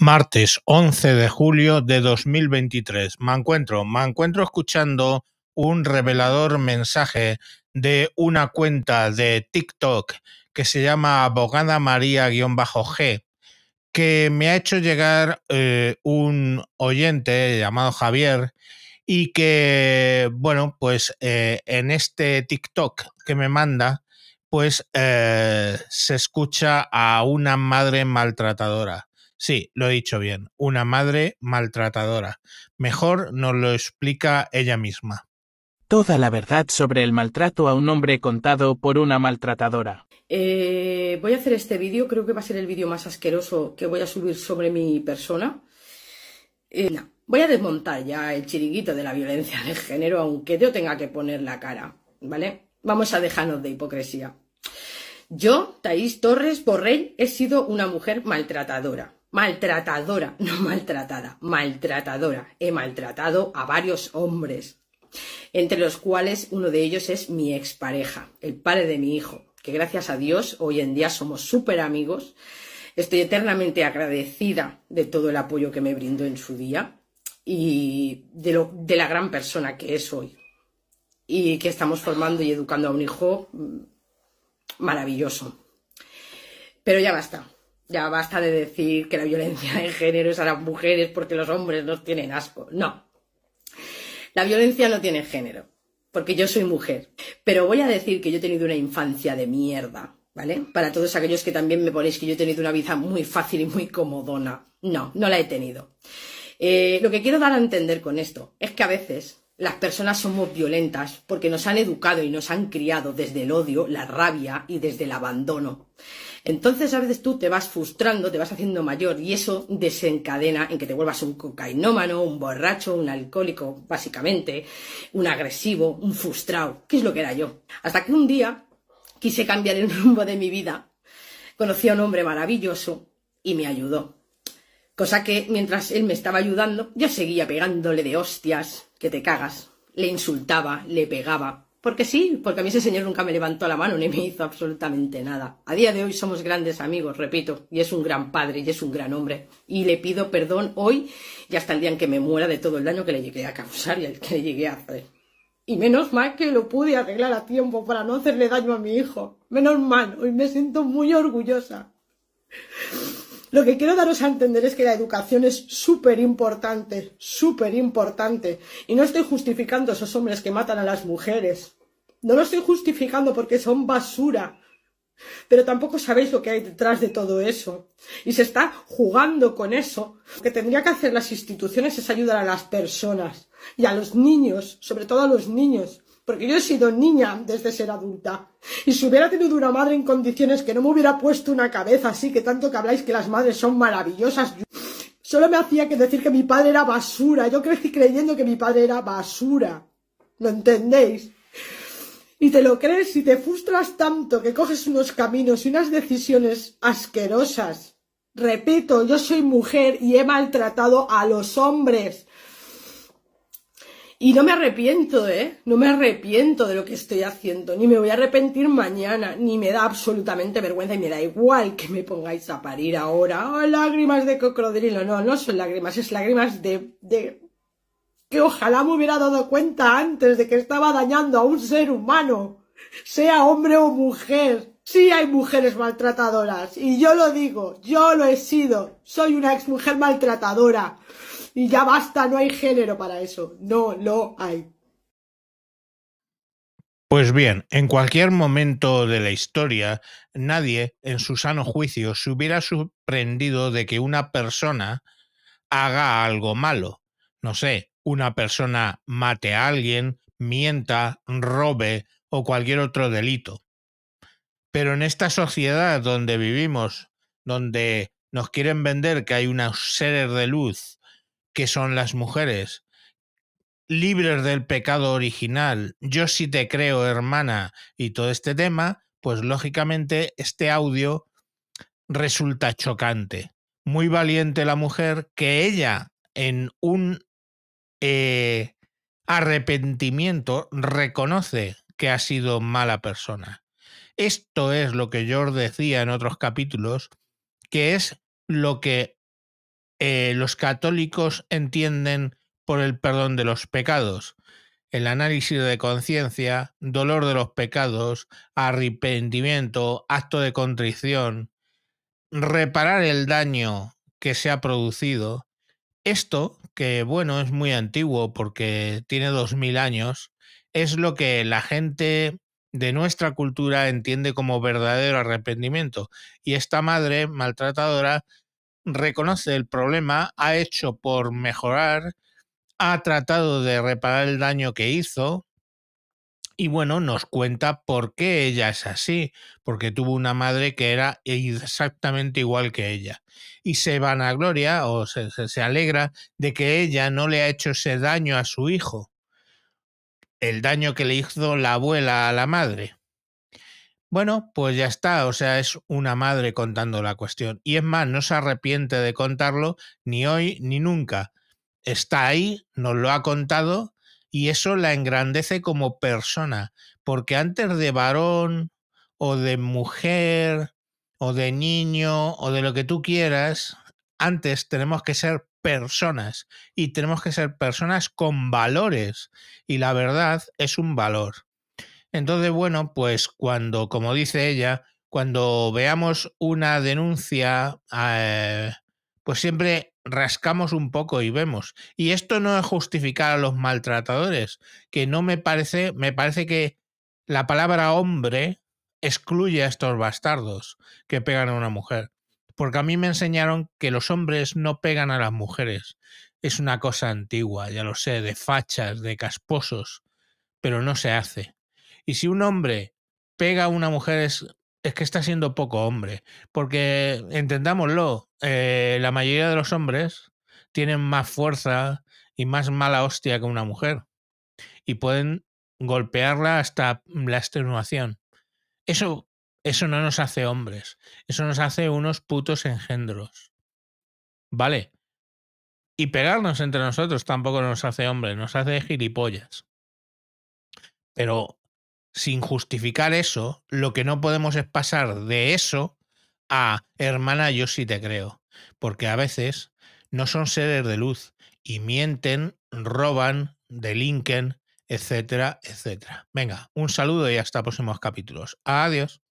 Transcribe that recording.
Martes 11 de julio de 2023. Me encuentro, me encuentro escuchando un revelador mensaje de una cuenta de TikTok que se llama Abogada María-G, que me ha hecho llegar eh, un oyente llamado Javier y que, bueno, pues eh, en este TikTok que me manda, pues eh, se escucha a una madre maltratadora Sí, lo he dicho bien, una madre maltratadora. Mejor nos lo explica ella misma. Toda la verdad sobre el maltrato a un hombre contado por una maltratadora. Eh, voy a hacer este vídeo, creo que va a ser el vídeo más asqueroso que voy a subir sobre mi persona. Eh, voy a desmontar ya el chiringuito de la violencia de género, aunque yo tenga que poner la cara, ¿vale? Vamos a dejarnos de hipocresía. Yo, Taís Torres Borrell, he sido una mujer maltratadora maltratadora, no maltratada, maltratadora. He maltratado a varios hombres, entre los cuales uno de ellos es mi expareja, el padre de mi hijo, que gracias a Dios hoy en día somos súper amigos. Estoy eternamente agradecida de todo el apoyo que me brindó en su día y de, lo, de la gran persona que es hoy. Y que estamos formando y educando a un hijo mm, maravilloso. Pero ya basta ya basta de decir que la violencia de género es a las mujeres porque los hombres nos tienen asco. No. La violencia no tiene género, porque yo soy mujer. Pero voy a decir que yo he tenido una infancia de mierda, ¿vale? Para todos aquellos que también me ponéis que yo he tenido una vida muy fácil y muy comodona. No, no la he tenido. Eh, lo que quiero dar a entender con esto es que a veces las personas somos violentas porque nos han educado y nos han criado desde el odio, la rabia y desde el abandono. Entonces a veces tú te vas frustrando, te vas haciendo mayor y eso desencadena en que te vuelvas un cocainómano, un borracho, un alcohólico, básicamente, un agresivo, un frustrado, ¿Qué es lo que era yo. Hasta que un día quise cambiar el rumbo de mi vida, conocí a un hombre maravilloso y me ayudó. Cosa que mientras él me estaba ayudando, yo seguía pegándole de hostias, que te cagas. Le insultaba, le pegaba. Porque sí, porque a mí ese señor nunca me levantó la mano ni me hizo absolutamente nada. A día de hoy somos grandes amigos, repito, y es un gran padre y es un gran hombre. Y le pido perdón hoy y hasta el día en que me muera de todo el daño que le llegué a causar y el que le llegué a hacer. Y menos mal que lo pude arreglar a tiempo para no hacerle daño a mi hijo. Menos mal, hoy me siento muy orgullosa. Lo que quiero daros a entender es que la educación es súper importante, súper importante. Y no estoy justificando a esos hombres que matan a las mujeres. No lo estoy justificando porque son basura. Pero tampoco sabéis lo que hay detrás de todo eso. Y se está jugando con eso. Lo que tendría que hacer las instituciones es ayudar a las personas y a los niños, sobre todo a los niños, porque yo he sido niña desde ser adulta. Y si hubiera tenido una madre en condiciones que no me hubiera puesto una cabeza así, que tanto que habláis que las madres son maravillosas, solo me hacía que decir que mi padre era basura. Yo crecí creyendo que mi padre era basura. ¿Lo entendéis? Y te lo crees y te frustras tanto que coges unos caminos y unas decisiones asquerosas. Repito, yo soy mujer y he maltratado a los hombres. Y no me arrepiento, ¿eh? No me arrepiento de lo que estoy haciendo, ni me voy a arrepentir mañana, ni me da absolutamente vergüenza y me da igual que me pongáis a parir ahora. Oh, lágrimas de cocodrilo. No, no son lágrimas, es lágrimas de, de... que ojalá me hubiera dado cuenta antes de que estaba dañando a un ser humano, sea hombre o mujer. Sí hay mujeres maltratadoras, y yo lo digo, yo lo he sido, soy una ex mujer maltratadora. Y ya basta, no hay género para eso. No lo hay. Pues bien, en cualquier momento de la historia, nadie en su sano juicio se hubiera sorprendido de que una persona haga algo malo. No sé, una persona mate a alguien, mienta, robe o cualquier otro delito. Pero en esta sociedad donde vivimos, donde nos quieren vender que hay unos seres de luz que son las mujeres, libres del pecado original, yo sí te creo, hermana, y todo este tema, pues lógicamente este audio resulta chocante. Muy valiente la mujer que ella en un eh, arrepentimiento reconoce que ha sido mala persona. Esto es lo que George decía en otros capítulos, que es lo que eh, los católicos entienden por el perdón de los pecados? El análisis de conciencia, dolor de los pecados, arrepentimiento, acto de contrición, reparar el daño que se ha producido. Esto, que bueno, es muy antiguo porque tiene dos mil años, es lo que la gente de nuestra cultura entiende como verdadero arrepentimiento. Y esta madre maltratadora reconoce el problema, ha hecho por mejorar, ha tratado de reparar el daño que hizo y bueno, nos cuenta por qué ella es así, porque tuvo una madre que era exactamente igual que ella. Y se vanagloria o se, se alegra de que ella no le ha hecho ese daño a su hijo, el daño que le hizo la abuela a la madre. Bueno, pues ya está, o sea, es una madre contando la cuestión. Y es más, no se arrepiente de contarlo ni hoy ni nunca. Está ahí, nos lo ha contado y eso la engrandece como persona, porque antes de varón o de mujer o de niño o de lo que tú quieras, antes tenemos que ser personas y tenemos que ser personas con valores y la verdad es un valor. Entonces, bueno, pues cuando, como dice ella, cuando veamos una denuncia, eh, pues siempre rascamos un poco y vemos. Y esto no es justificar a los maltratadores, que no me parece, me parece que la palabra hombre excluye a estos bastardos que pegan a una mujer. Porque a mí me enseñaron que los hombres no pegan a las mujeres. Es una cosa antigua, ya lo sé, de fachas, de casposos, pero no se hace. Y si un hombre pega a una mujer es, es que está siendo poco hombre. Porque, entendámoslo, eh, la mayoría de los hombres tienen más fuerza y más mala hostia que una mujer. Y pueden golpearla hasta la extenuación. Eso, eso no nos hace hombres. Eso nos hace unos putos engendros. ¿Vale? Y pegarnos entre nosotros tampoco nos hace hombres, nos hace gilipollas. Pero sin justificar eso, lo que no podemos es pasar de eso a hermana, yo sí te creo. Porque a veces no son seres de luz y mienten, roban, delinquen, etcétera, etcétera. Venga, un saludo y hasta próximos capítulos. Adiós.